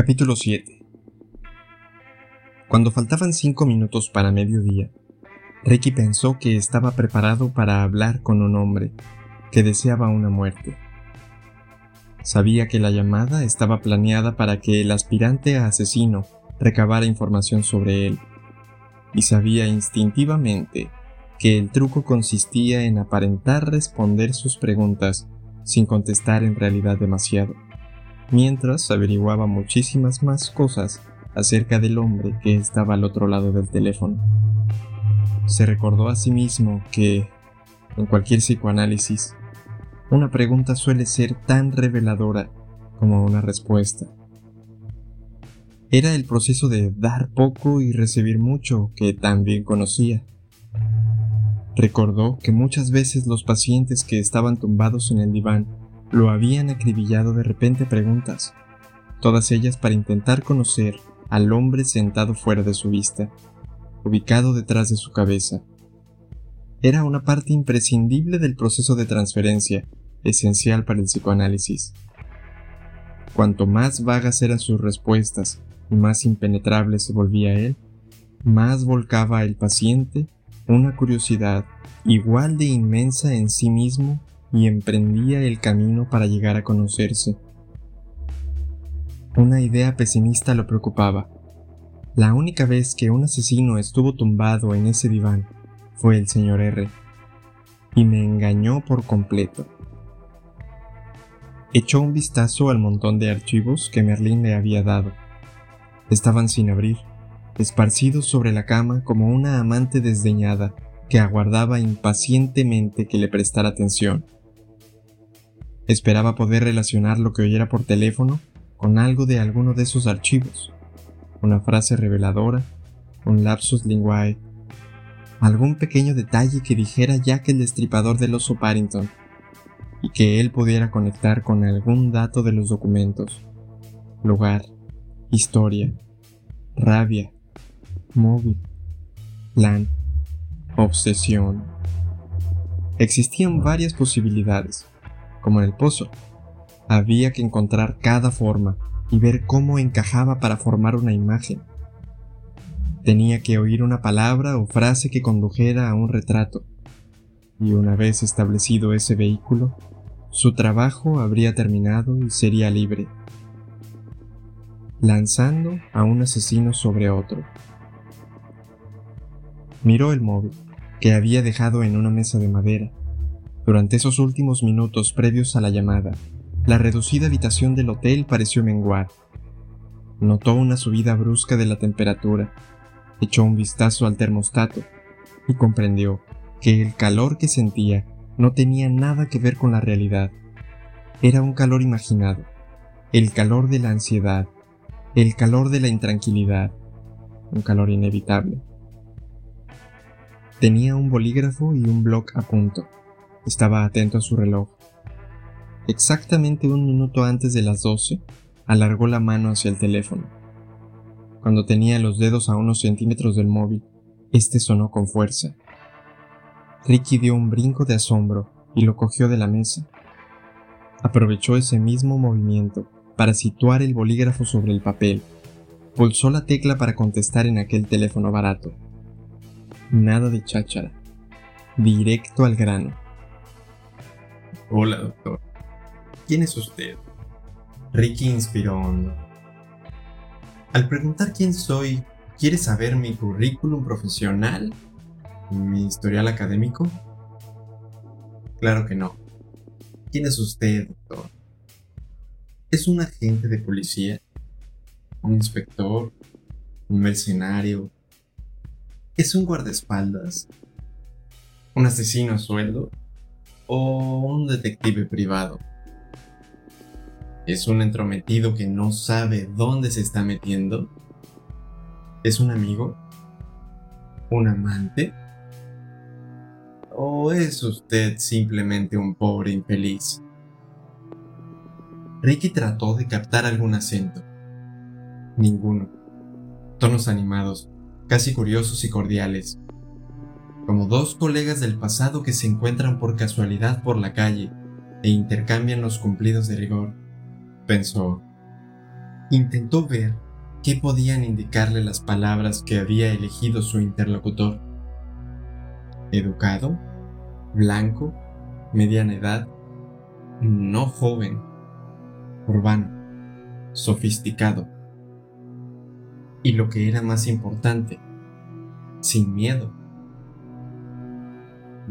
Capítulo 7 Cuando faltaban cinco minutos para mediodía, Ricky pensó que estaba preparado para hablar con un hombre que deseaba una muerte. Sabía que la llamada estaba planeada para que el aspirante a asesino recabara información sobre él, y sabía instintivamente que el truco consistía en aparentar responder sus preguntas sin contestar en realidad demasiado mientras averiguaba muchísimas más cosas acerca del hombre que estaba al otro lado del teléfono. Se recordó a sí mismo que, en cualquier psicoanálisis, una pregunta suele ser tan reveladora como una respuesta. Era el proceso de dar poco y recibir mucho que también conocía. Recordó que muchas veces los pacientes que estaban tumbados en el diván lo habían acribillado de repente preguntas, todas ellas para intentar conocer al hombre sentado fuera de su vista, ubicado detrás de su cabeza. Era una parte imprescindible del proceso de transferencia, esencial para el psicoanálisis. Cuanto más vagas eran sus respuestas y más impenetrable se volvía él, más volcaba el paciente una curiosidad igual de inmensa en sí mismo y emprendía el camino para llegar a conocerse. Una idea pesimista lo preocupaba. La única vez que un asesino estuvo tumbado en ese diván fue el señor R. Y me engañó por completo. Echó un vistazo al montón de archivos que Merlín le había dado. Estaban sin abrir, esparcidos sobre la cama como una amante desdeñada que aguardaba impacientemente que le prestara atención. Esperaba poder relacionar lo que oyera por teléfono con algo de alguno de esos archivos. Una frase reveladora, un lapsus linguae, algún pequeño detalle que dijera ya que el destripador del oso Parrington y que él pudiera conectar con algún dato de los documentos. Lugar, historia, rabia, móvil, plan, obsesión. Existían varias posibilidades como en el pozo. Había que encontrar cada forma y ver cómo encajaba para formar una imagen. Tenía que oír una palabra o frase que condujera a un retrato. Y una vez establecido ese vehículo, su trabajo habría terminado y sería libre, lanzando a un asesino sobre otro. Miró el móvil, que había dejado en una mesa de madera, durante esos últimos minutos previos a la llamada, la reducida habitación del hotel pareció menguar. Notó una subida brusca de la temperatura, echó un vistazo al termostato y comprendió que el calor que sentía no tenía nada que ver con la realidad. Era un calor imaginado, el calor de la ansiedad, el calor de la intranquilidad, un calor inevitable. Tenía un bolígrafo y un bloc a punto. Estaba atento a su reloj. Exactamente un minuto antes de las doce, alargó la mano hacia el teléfono. Cuando tenía los dedos a unos centímetros del móvil, este sonó con fuerza. Ricky dio un brinco de asombro y lo cogió de la mesa. Aprovechó ese mismo movimiento para situar el bolígrafo sobre el papel. Pulsó la tecla para contestar en aquel teléfono barato. Nada de cháchara. Directo al grano. Hola, doctor. ¿Quién es usted? Ricky inspiró hondo. Al preguntar quién soy, ¿quiere saber mi currículum profesional? ¿Mi historial académico? Claro que no. ¿Quién es usted, doctor? ¿Es un agente de policía? ¿Un inspector? ¿Un mercenario? ¿Es un guardaespaldas? ¿Un asesino a sueldo? O un detective privado. ¿Es un entrometido que no sabe dónde se está metiendo? ¿Es un amigo? ¿Un amante? ¿O es usted simplemente un pobre infeliz? Ricky trató de captar algún acento. Ninguno. Tonos animados, casi curiosos y cordiales, como dos colegas del pasado que se encuentran por casualidad por la calle e intercambian los cumplidos de rigor, pensó. Intentó ver qué podían indicarle las palabras que había elegido su interlocutor. Educado, blanco, mediana edad, no joven, urbano, sofisticado. Y lo que era más importante, sin miedo.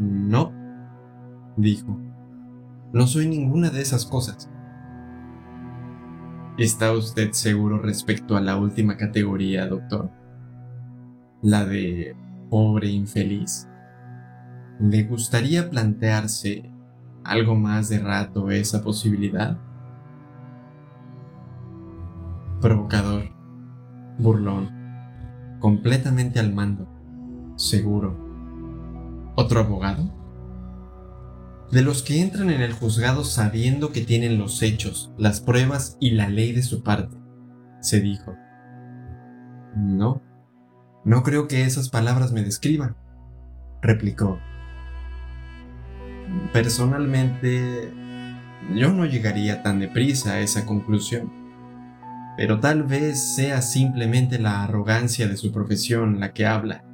No, dijo, no soy ninguna de esas cosas. ¿Está usted seguro respecto a la última categoría, doctor? La de pobre infeliz. ¿Le gustaría plantearse algo más de rato esa posibilidad? Provocador, burlón, completamente al mando, seguro. ¿Otro abogado? de los que entran en el juzgado sabiendo que tienen los hechos, las pruebas y la ley de su parte, se dijo. No, no creo que esas palabras me describan, replicó. Personalmente, yo no llegaría tan deprisa a esa conclusión, pero tal vez sea simplemente la arrogancia de su profesión la que habla.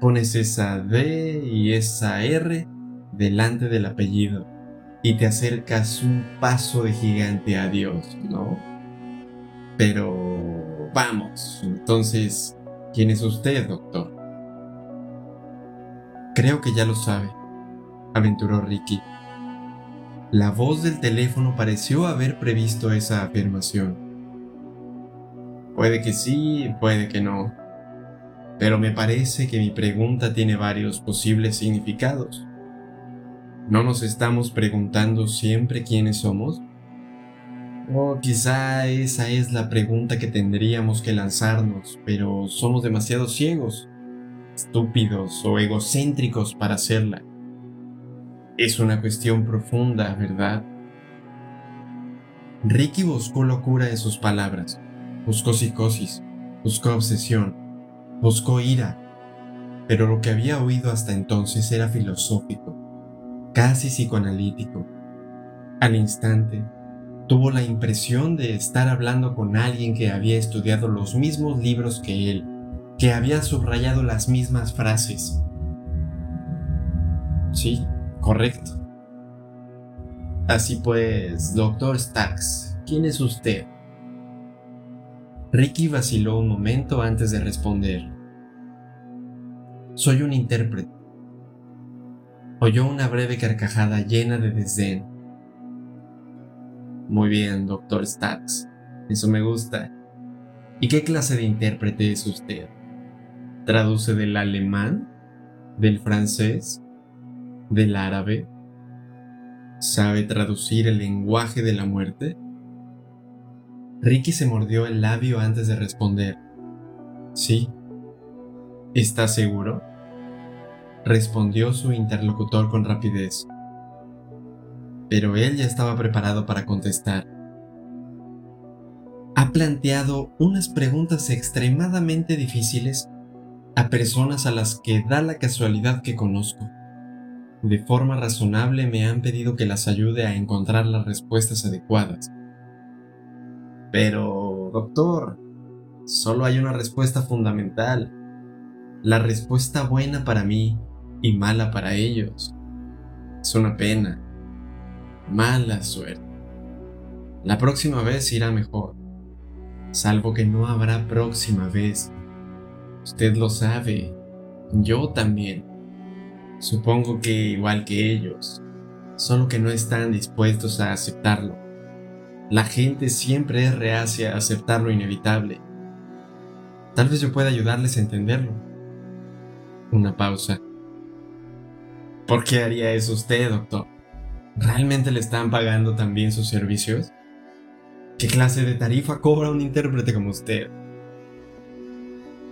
Pones esa D y esa R delante del apellido y te acercas un paso de gigante a Dios, ¿no? Pero vamos, entonces, ¿quién es usted, doctor? Creo que ya lo sabe, aventuró Ricky. La voz del teléfono pareció haber previsto esa afirmación. Puede que sí, puede que no. Pero me parece que mi pregunta tiene varios posibles significados. ¿No nos estamos preguntando siempre quiénes somos? O quizá esa es la pregunta que tendríamos que lanzarnos, pero somos demasiado ciegos, estúpidos o egocéntricos para hacerla. Es una cuestión profunda, ¿verdad? Ricky buscó locura en sus palabras, buscó psicosis, buscó obsesión, buscó ira, pero lo que había oído hasta entonces era filosófico casi psicoanalítico. Al instante, tuvo la impresión de estar hablando con alguien que había estudiado los mismos libros que él, que había subrayado las mismas frases. Sí, correcto. Así pues, doctor Starks, ¿quién es usted? Ricky vaciló un momento antes de responder. Soy un intérprete oyó una breve carcajada llena de desdén. Muy bien, doctor Stacks. Eso me gusta. ¿Y qué clase de intérprete es usted? ¿Traduce del alemán? ¿Del francés? ¿Del árabe? ¿Sabe traducir el lenguaje de la muerte? Ricky se mordió el labio antes de responder. Sí. ¿Está seguro? respondió su interlocutor con rapidez. Pero él ya estaba preparado para contestar. Ha planteado unas preguntas extremadamente difíciles a personas a las que da la casualidad que conozco. De forma razonable me han pedido que las ayude a encontrar las respuestas adecuadas. Pero, doctor, solo hay una respuesta fundamental. La respuesta buena para mí y mala para ellos. Es una pena. Mala suerte. La próxima vez irá mejor. Salvo que no habrá próxima vez. Usted lo sabe. Yo también. Supongo que igual que ellos. Solo que no están dispuestos a aceptarlo. La gente siempre es reacia a aceptar lo inevitable. Tal vez yo pueda ayudarles a entenderlo. Una pausa. ¿Por qué haría eso usted, doctor? ¿Realmente le están pagando también sus servicios? ¿Qué clase de tarifa cobra un intérprete como usted?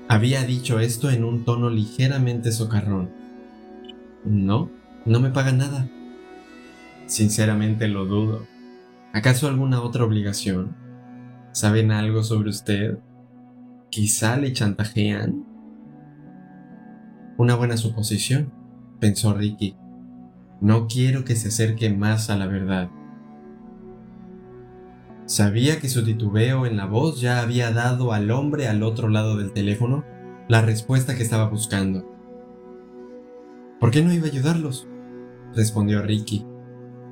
Había dicho esto en un tono ligeramente socarrón. No, no me paga nada. Sinceramente lo dudo. ¿Acaso alguna otra obligación? ¿Saben algo sobre usted? ¿Quizá le chantajean? Una buena suposición pensó Ricky. No quiero que se acerque más a la verdad. Sabía que su titubeo en la voz ya había dado al hombre al otro lado del teléfono la respuesta que estaba buscando. ¿Por qué no iba a ayudarlos? respondió Ricky,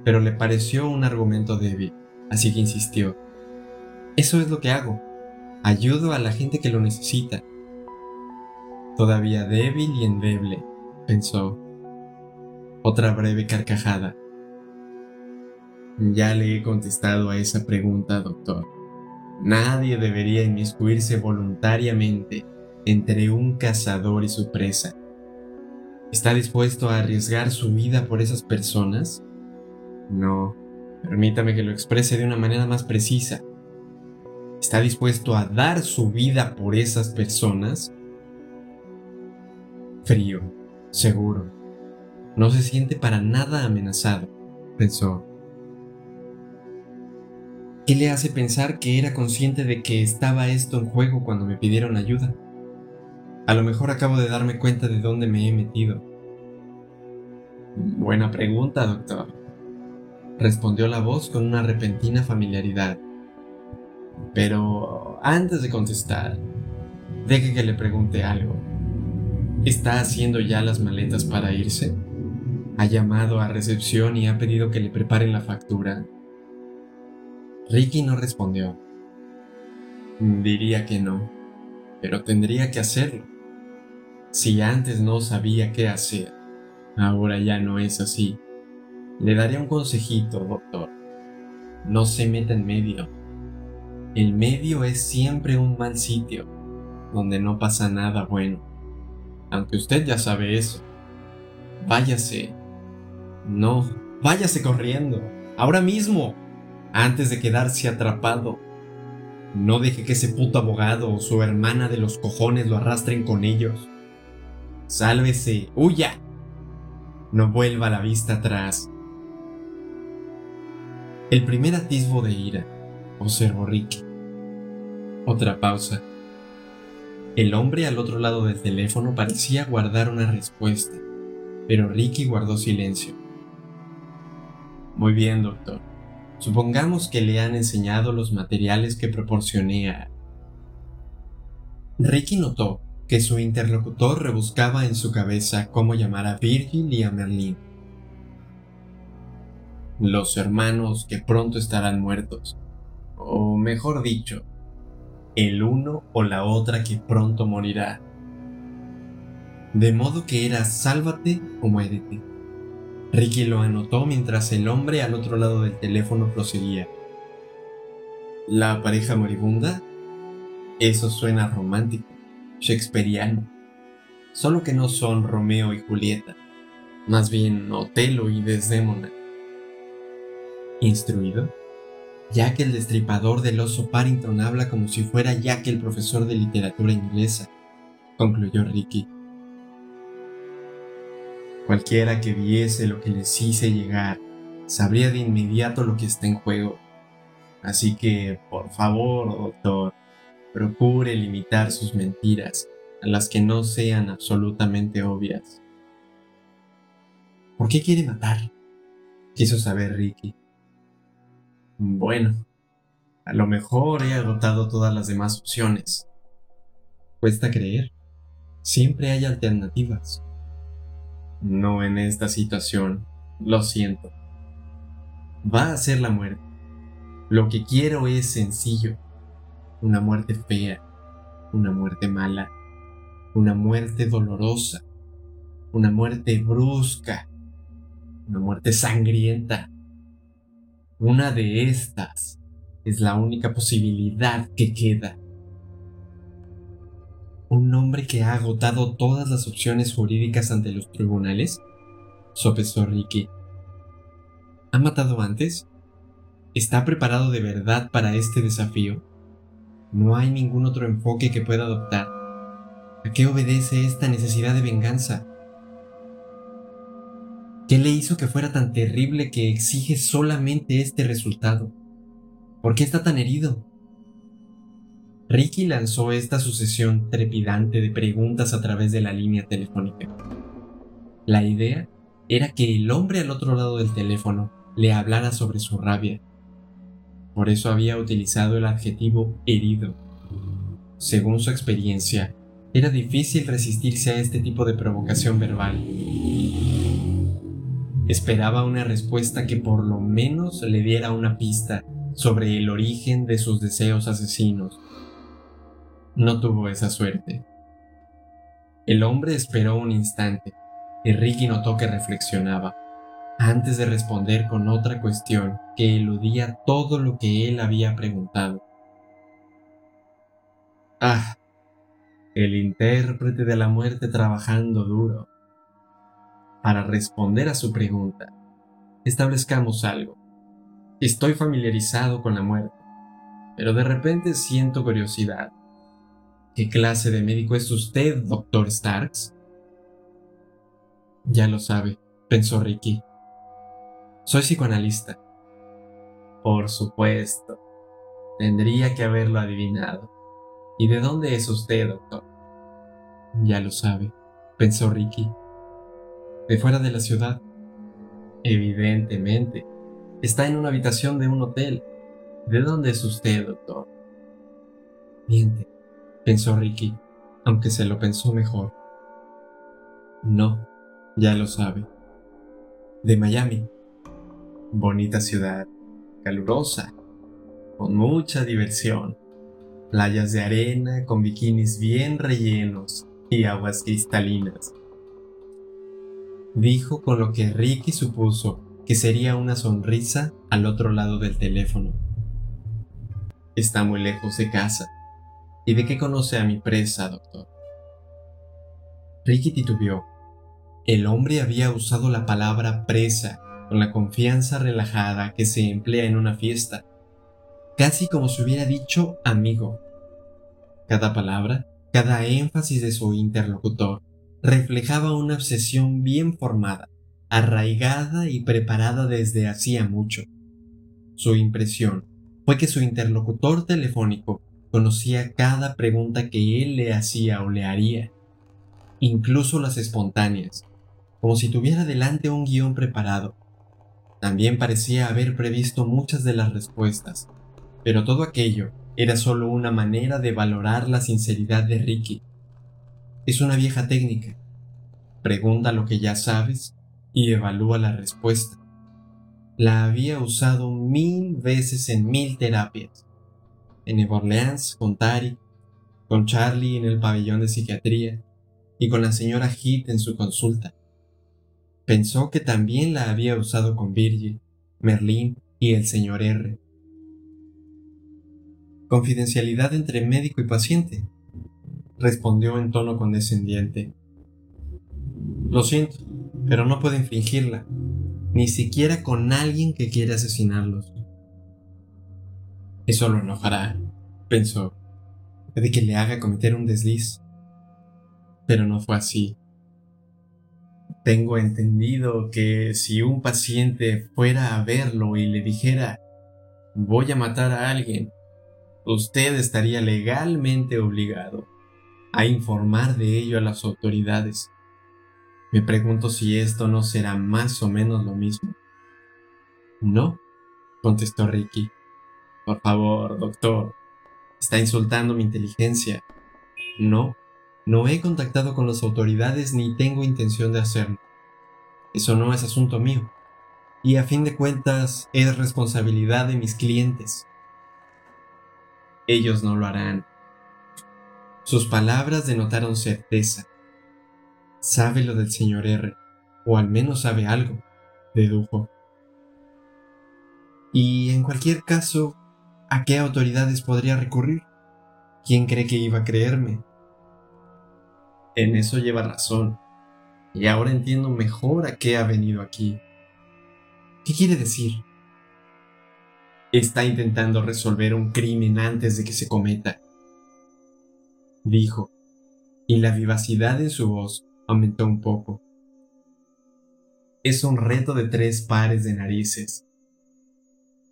pero le pareció un argumento débil, así que insistió. Eso es lo que hago. Ayudo a la gente que lo necesita. Todavía débil y endeble, pensó. Otra breve carcajada. Ya le he contestado a esa pregunta, doctor. Nadie debería inmiscuirse voluntariamente entre un cazador y su presa. ¿Está dispuesto a arriesgar su vida por esas personas? No, permítame que lo exprese de una manera más precisa. ¿Está dispuesto a dar su vida por esas personas? Frío, seguro. No se siente para nada amenazado, pensó. ¿Qué le hace pensar que era consciente de que estaba esto en juego cuando me pidieron ayuda? A lo mejor acabo de darme cuenta de dónde me he metido. Buena pregunta, doctor. Respondió la voz con una repentina familiaridad. Pero antes de contestar, deje que le pregunte algo. ¿Está haciendo ya las maletas para irse? ¿Ha llamado a recepción y ha pedido que le preparen la factura? Ricky no respondió. Diría que no, pero tendría que hacerlo. Si antes no sabía qué hacer, ahora ya no es así. Le daré un consejito, doctor. No se meta en medio. El medio es siempre un mal sitio, donde no pasa nada bueno. Aunque usted ya sabe eso. Váyase. No, váyase corriendo. Ahora mismo antes de quedarse atrapado. No deje que ese puto abogado o su hermana de los cojones lo arrastren con ellos. Sálvese, huya. No vuelva la vista atrás. El primer atisbo de ira, observó Ricky. Otra pausa. El hombre al otro lado del teléfono parecía guardar una respuesta, pero Ricky guardó silencio. Muy bien, doctor. Supongamos que le han enseñado los materiales que proporcioné a... Ricky notó que su interlocutor rebuscaba en su cabeza cómo llamar a Virgil y a Merlin. Los hermanos que pronto estarán muertos. O mejor dicho, el uno o la otra que pronto morirá. De modo que era sálvate o muérete. Ricky lo anotó mientras el hombre al otro lado del teléfono proseguía. ¿La pareja moribunda? Eso suena romántico, shakespeariano. Solo que no son Romeo y Julieta, más bien Otelo y Desdémona. ¿Instruido? Ya que el destripador del oso Parrington habla como si fuera Jack el profesor de literatura inglesa, concluyó Ricky. Cualquiera que viese lo que les hice llegar sabría de inmediato lo que está en juego. Así que, por favor, doctor, procure limitar sus mentiras a las que no sean absolutamente obvias. ¿Por qué quiere matar? Quiso saber Ricky. Bueno, a lo mejor he agotado todas las demás opciones. Cuesta creer. Siempre hay alternativas. No en esta situación, lo siento. Va a ser la muerte. Lo que quiero es sencillo. Una muerte fea, una muerte mala, una muerte dolorosa, una muerte brusca, una muerte sangrienta. Una de estas es la única posibilidad que queda un hombre que ha agotado todas las opciones jurídicas ante los tribunales? Sopesó Ricky. ¿Ha matado antes? ¿Está preparado de verdad para este desafío? No hay ningún otro enfoque que pueda adoptar. ¿A qué obedece esta necesidad de venganza? ¿Qué le hizo que fuera tan terrible que exige solamente este resultado? ¿Por qué está tan herido? Ricky lanzó esta sucesión trepidante de preguntas a través de la línea telefónica. La idea era que el hombre al otro lado del teléfono le hablara sobre su rabia. Por eso había utilizado el adjetivo herido. Según su experiencia, era difícil resistirse a este tipo de provocación verbal. Esperaba una respuesta que por lo menos le diera una pista sobre el origen de sus deseos asesinos. No tuvo esa suerte. El hombre esperó un instante y Ricky notó que reflexionaba antes de responder con otra cuestión que eludía todo lo que él había preguntado. Ah, el intérprete de la muerte trabajando duro. Para responder a su pregunta, establezcamos algo. Estoy familiarizado con la muerte, pero de repente siento curiosidad. ¿Qué clase de médico es usted, doctor Starks? Ya lo sabe, pensó Ricky. Soy psicoanalista. Por supuesto. Tendría que haberlo adivinado. ¿Y de dónde es usted, doctor? Ya lo sabe, pensó Ricky. De fuera de la ciudad. Evidentemente. Está en una habitación de un hotel. ¿De dónde es usted, doctor? Miente, pensó Ricky, aunque se lo pensó mejor. No, ya lo sabe. De Miami. Bonita ciudad, calurosa, con mucha diversión. Playas de arena con bikinis bien rellenos y aguas cristalinas. Dijo con lo que Ricky supuso que sería una sonrisa al otro lado del teléfono. Está muy lejos de casa. ¿Y de qué conoce a mi presa, doctor? Ricky titubeó el hombre había usado la palabra presa con la confianza relajada que se emplea en una fiesta, casi como si hubiera dicho amigo. Cada palabra, cada énfasis de su interlocutor, reflejaba una obsesión bien formada, arraigada y preparada desde hacía mucho. Su impresión fue que su interlocutor telefónico conocía cada pregunta que él le hacía o le haría, incluso las espontáneas, como si tuviera delante un guion preparado. También parecía haber previsto muchas de las respuestas, pero todo aquello era solo una manera de valorar la sinceridad de Ricky. Es una vieja técnica. Pregunta lo que ya sabes y evalúa la respuesta. La había usado mil veces en mil terapias. En Nueva Orleans con Tari, con Charlie en el pabellón de psiquiatría y con la señora Heath en su consulta. Pensó que también la había usado con Virgil, Merlín y el señor R. Confidencialidad entre médico y paciente, respondió en tono condescendiente. Lo siento, pero no puedo infringirla, ni siquiera con alguien que quiere asesinarlos. Eso lo enojará, pensó, de que le haga cometer un desliz. Pero no fue así. Tengo entendido que si un paciente fuera a verlo y le dijera, voy a matar a alguien, usted estaría legalmente obligado a informar de ello a las autoridades. Me pregunto si esto no será más o menos lo mismo. No, contestó Ricky. Por favor, doctor, está insultando mi inteligencia. No, no he contactado con las autoridades ni tengo intención de hacerlo. Eso no es asunto mío. Y a fin de cuentas es responsabilidad de mis clientes. Ellos no lo harán. Sus palabras denotaron certeza. Sabe lo del señor R, o al menos sabe algo, dedujo. Y en cualquier caso, ¿a qué autoridades podría recurrir? ¿Quién cree que iba a creerme? En eso lleva razón. Y ahora entiendo mejor a qué ha venido aquí. ¿Qué quiere decir? Está intentando resolver un crimen antes de que se cometa. Dijo, y la vivacidad en su voz aumentó un poco. Es un reto de tres pares de narices.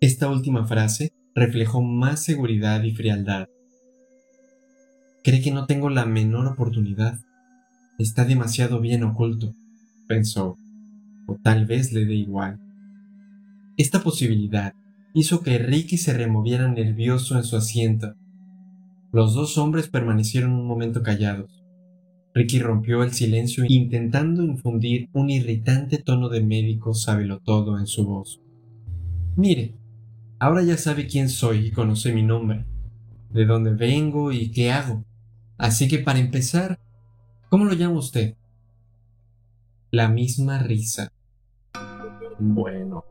Esta última frase reflejó más seguridad y frialdad. Cree que no tengo la menor oportunidad. Está demasiado bien oculto, pensó, o tal vez le dé igual. Esta posibilidad hizo que Ricky se removiera nervioso en su asiento. Los dos hombres permanecieron un momento callados. Ricky rompió el silencio intentando infundir un irritante tono de médico todo en su voz. Mire, ahora ya sabe quién soy y conoce mi nombre, de dónde vengo y qué hago. Así que para empezar, ¿cómo lo llama usted? La misma risa. Bueno,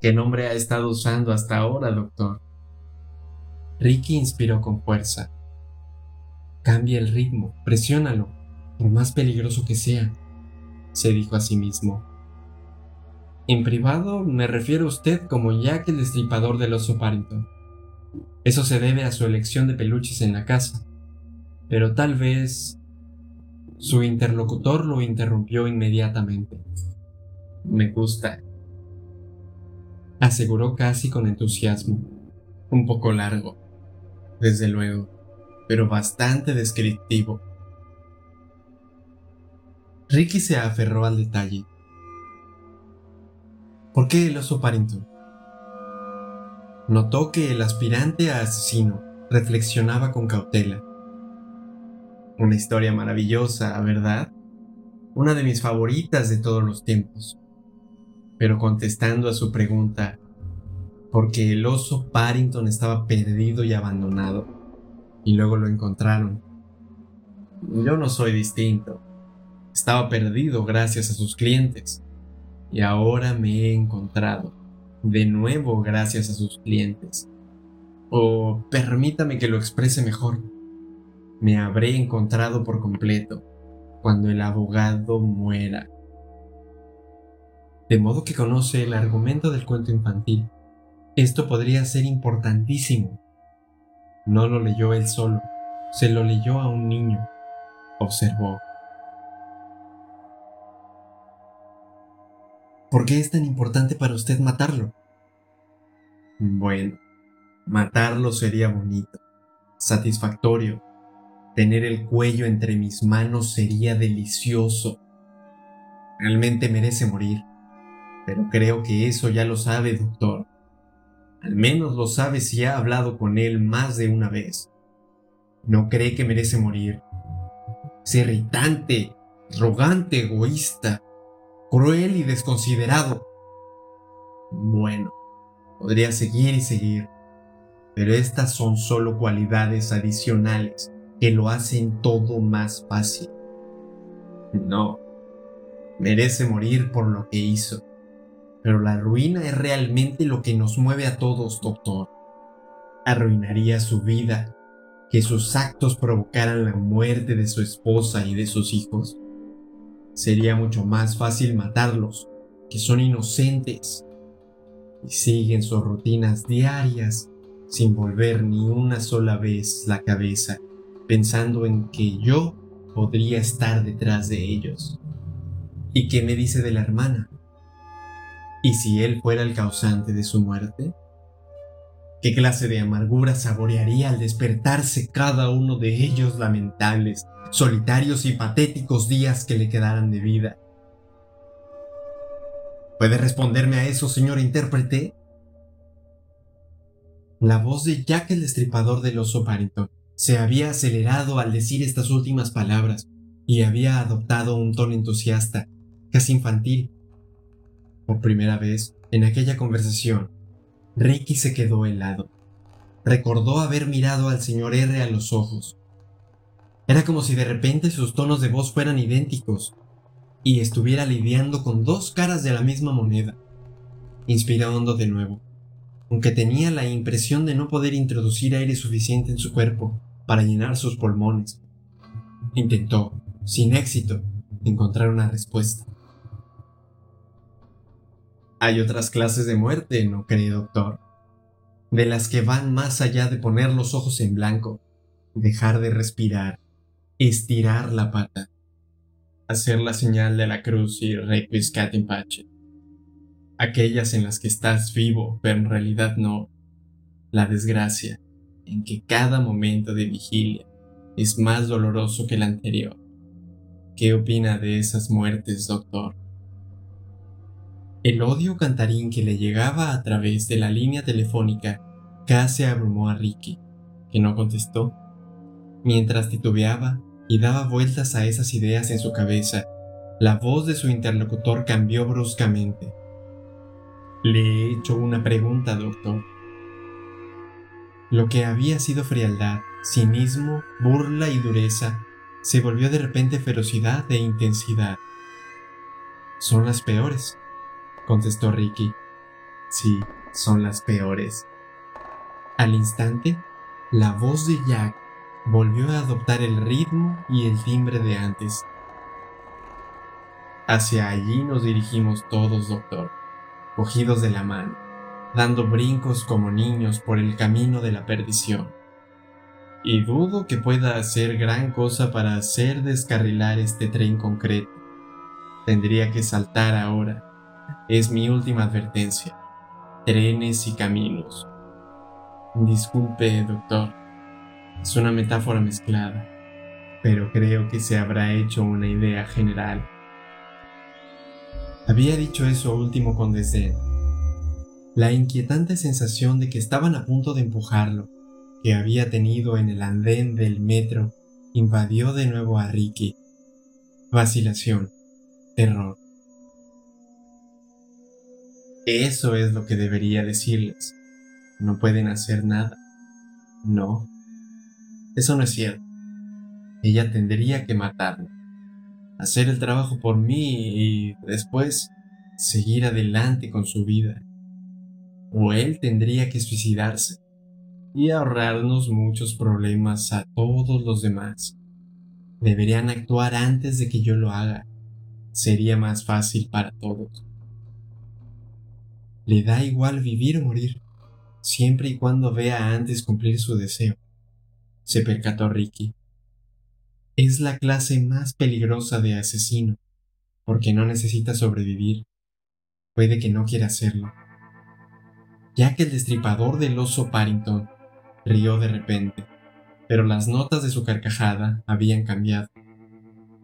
¿qué nombre ha estado usando hasta ahora, doctor? Ricky inspiró con fuerza. Cambia el ritmo, presiónalo, por más peligroso que sea, se dijo a sí mismo. En privado me refiero a usted como Jack el destripador del oso Parrington. Eso se debe a su elección de peluches en la casa. Pero tal vez su interlocutor lo interrumpió inmediatamente. Me gusta, aseguró casi con entusiasmo. Un poco largo, desde luego, pero bastante descriptivo. Ricky se aferró al detalle. ¿Por qué el oso Parrington? Notó que el aspirante a asesino reflexionaba con cautela. Una historia maravillosa, ¿verdad? Una de mis favoritas de todos los tiempos. Pero contestando a su pregunta, porque el oso Parrington estaba perdido y abandonado, y luego lo encontraron. Yo no soy distinto. Estaba perdido gracias a sus clientes, y ahora me he encontrado de nuevo gracias a sus clientes. O permítame que lo exprese mejor. Me habré encontrado por completo cuando el abogado muera. De modo que conoce el argumento del cuento infantil. Esto podría ser importantísimo. No lo leyó él solo, se lo leyó a un niño, observó. ¿Por qué es tan importante para usted matarlo? Bueno, matarlo sería bonito, satisfactorio. Tener el cuello entre mis manos sería delicioso. Realmente merece morir. Pero creo que eso ya lo sabe, doctor. Al menos lo sabe si ha hablado con él más de una vez. No cree que merece morir. Es irritante, arrogante, egoísta cruel y desconsiderado. Bueno, podría seguir y seguir, pero estas son solo cualidades adicionales que lo hacen todo más fácil. No, merece morir por lo que hizo, pero la ruina es realmente lo que nos mueve a todos, doctor. Arruinaría su vida, que sus actos provocaran la muerte de su esposa y de sus hijos sería mucho más fácil matarlos, que son inocentes y siguen sus rutinas diarias sin volver ni una sola vez la cabeza, pensando en que yo podría estar detrás de ellos. ¿Y qué me dice de la hermana? ¿Y si él fuera el causante de su muerte? ¿Qué clase de amargura saborearía al despertarse cada uno de ellos lamentables, solitarios y patéticos días que le quedaran de vida? ¿Puede responderme a eso, señor intérprete? La voz de Jack el destripador del oso Barrington se había acelerado al decir estas últimas palabras y había adoptado un tono entusiasta, casi infantil. Por primera vez, en aquella conversación, Ricky se quedó helado. Recordó haber mirado al señor R a los ojos. Era como si de repente sus tonos de voz fueran idénticos y estuviera lidiando con dos caras de la misma moneda. Inspiró hondo de nuevo, aunque tenía la impresión de no poder introducir aire suficiente en su cuerpo para llenar sus pulmones. Intentó, sin éxito, encontrar una respuesta. Hay otras clases de muerte, ¿no cree, doctor? De las que van más allá de poner los ojos en blanco, dejar de respirar, estirar la pata, hacer la señal de la cruz y requiscat in pace. Aquellas en las que estás vivo, pero en realidad no. La desgracia, en que cada momento de vigilia es más doloroso que el anterior. ¿Qué opina de esas muertes, doctor? El odio cantarín que le llegaba a través de la línea telefónica casi abrumó a Ricky, que no contestó. Mientras titubeaba y daba vueltas a esas ideas en su cabeza, la voz de su interlocutor cambió bruscamente. Le he hecho una pregunta, doctor. Lo que había sido frialdad, cinismo, burla y dureza, se volvió de repente ferocidad e intensidad. Son las peores, contestó Ricky. Sí, son las peores. Al instante, la voz de Jack volvió a adoptar el ritmo y el timbre de antes. Hacia allí nos dirigimos todos, doctor, cogidos de la mano, dando brincos como niños por el camino de la perdición. Y dudo que pueda hacer gran cosa para hacer descarrilar este tren concreto. Tendría que saltar ahora es mi última advertencia. Trenes y caminos. Disculpe, doctor. Es una metáfora mezclada, pero creo que se habrá hecho una idea general. Había dicho eso último con desdén. La inquietante sensación de que estaban a punto de empujarlo, que había tenido en el andén del metro, invadió de nuevo a Ricky. Vacilación, terror. Eso es lo que debería decirles. No pueden hacer nada. No. Eso no es cierto. Ella tendría que matarme. Hacer el trabajo por mí y después seguir adelante con su vida. O él tendría que suicidarse y ahorrarnos muchos problemas a todos los demás. Deberían actuar antes de que yo lo haga. Sería más fácil para todos. Le da igual vivir o morir, siempre y cuando vea antes cumplir su deseo, se percató Ricky. Es la clase más peligrosa de asesino, porque no necesita sobrevivir. Puede que no quiera hacerlo. Ya que el destripador del oso Parrington rió de repente, pero las notas de su carcajada habían cambiado.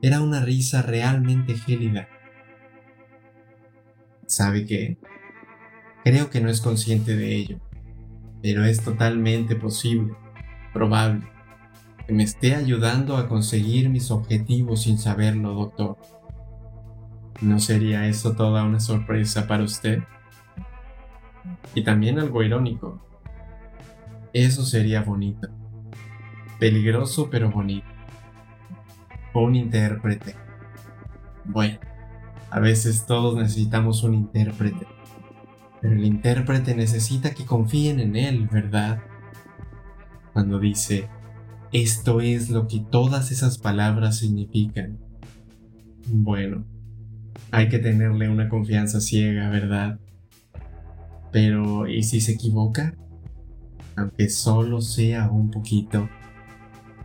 Era una risa realmente gélida. ¿Sabe qué? Creo que no es consciente de ello, pero es totalmente posible, probable, que me esté ayudando a conseguir mis objetivos sin saberlo, doctor. ¿No sería eso toda una sorpresa para usted? Y también algo irónico. Eso sería bonito. Peligroso pero bonito. Un intérprete. Bueno, a veces todos necesitamos un intérprete pero el intérprete necesita que confíen en él, ¿verdad? Cuando dice, esto es lo que todas esas palabras significan. Bueno, hay que tenerle una confianza ciega, ¿verdad? Pero, ¿y si se equivoca? Aunque solo sea un poquito,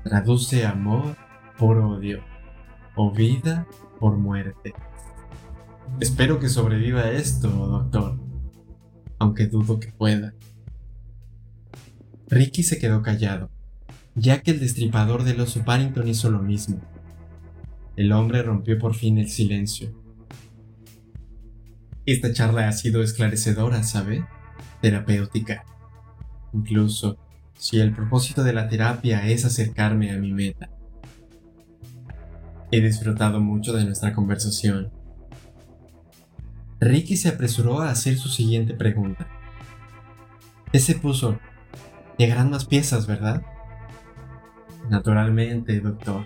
traduce amor por odio o vida por muerte. Espero que sobreviva esto, doctor aunque dudo que pueda. Ricky se quedó callado, ya que el destripador del oso Parrington hizo lo mismo. El hombre rompió por fin el silencio. Esta charla ha sido esclarecedora, ¿sabe? Terapéutica. Incluso si el propósito de la terapia es acercarme a mi meta. He disfrutado mucho de nuestra conversación Ricky se apresuró a hacer su siguiente pregunta. Ese puso, llegarán más piezas, ¿verdad? Naturalmente, doctor.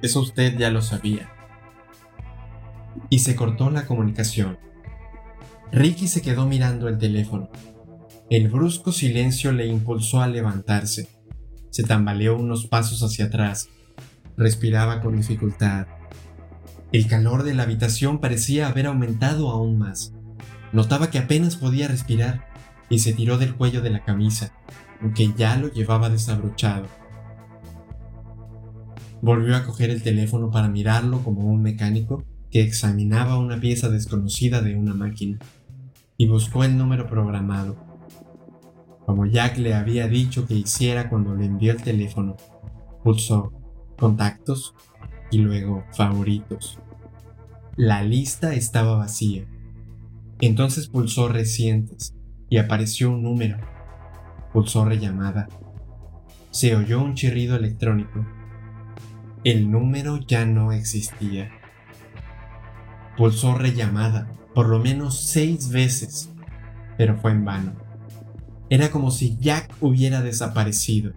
Eso usted ya lo sabía. Y se cortó la comunicación. Ricky se quedó mirando el teléfono. El brusco silencio le impulsó a levantarse. Se tambaleó unos pasos hacia atrás. Respiraba con dificultad. El calor de la habitación parecía haber aumentado aún más. Notaba que apenas podía respirar y se tiró del cuello de la camisa, aunque ya lo llevaba desabrochado. Volvió a coger el teléfono para mirarlo como un mecánico que examinaba una pieza desconocida de una máquina y buscó el número programado. Como Jack le había dicho que hiciera cuando le envió el teléfono, pulsó contactos y luego favoritos. La lista estaba vacía. Entonces pulsó recientes y apareció un número. Pulsó rellamada. Se oyó un chirrido electrónico. El número ya no existía. Pulsó rellamada por lo menos seis veces, pero fue en vano. Era como si Jack hubiera desaparecido.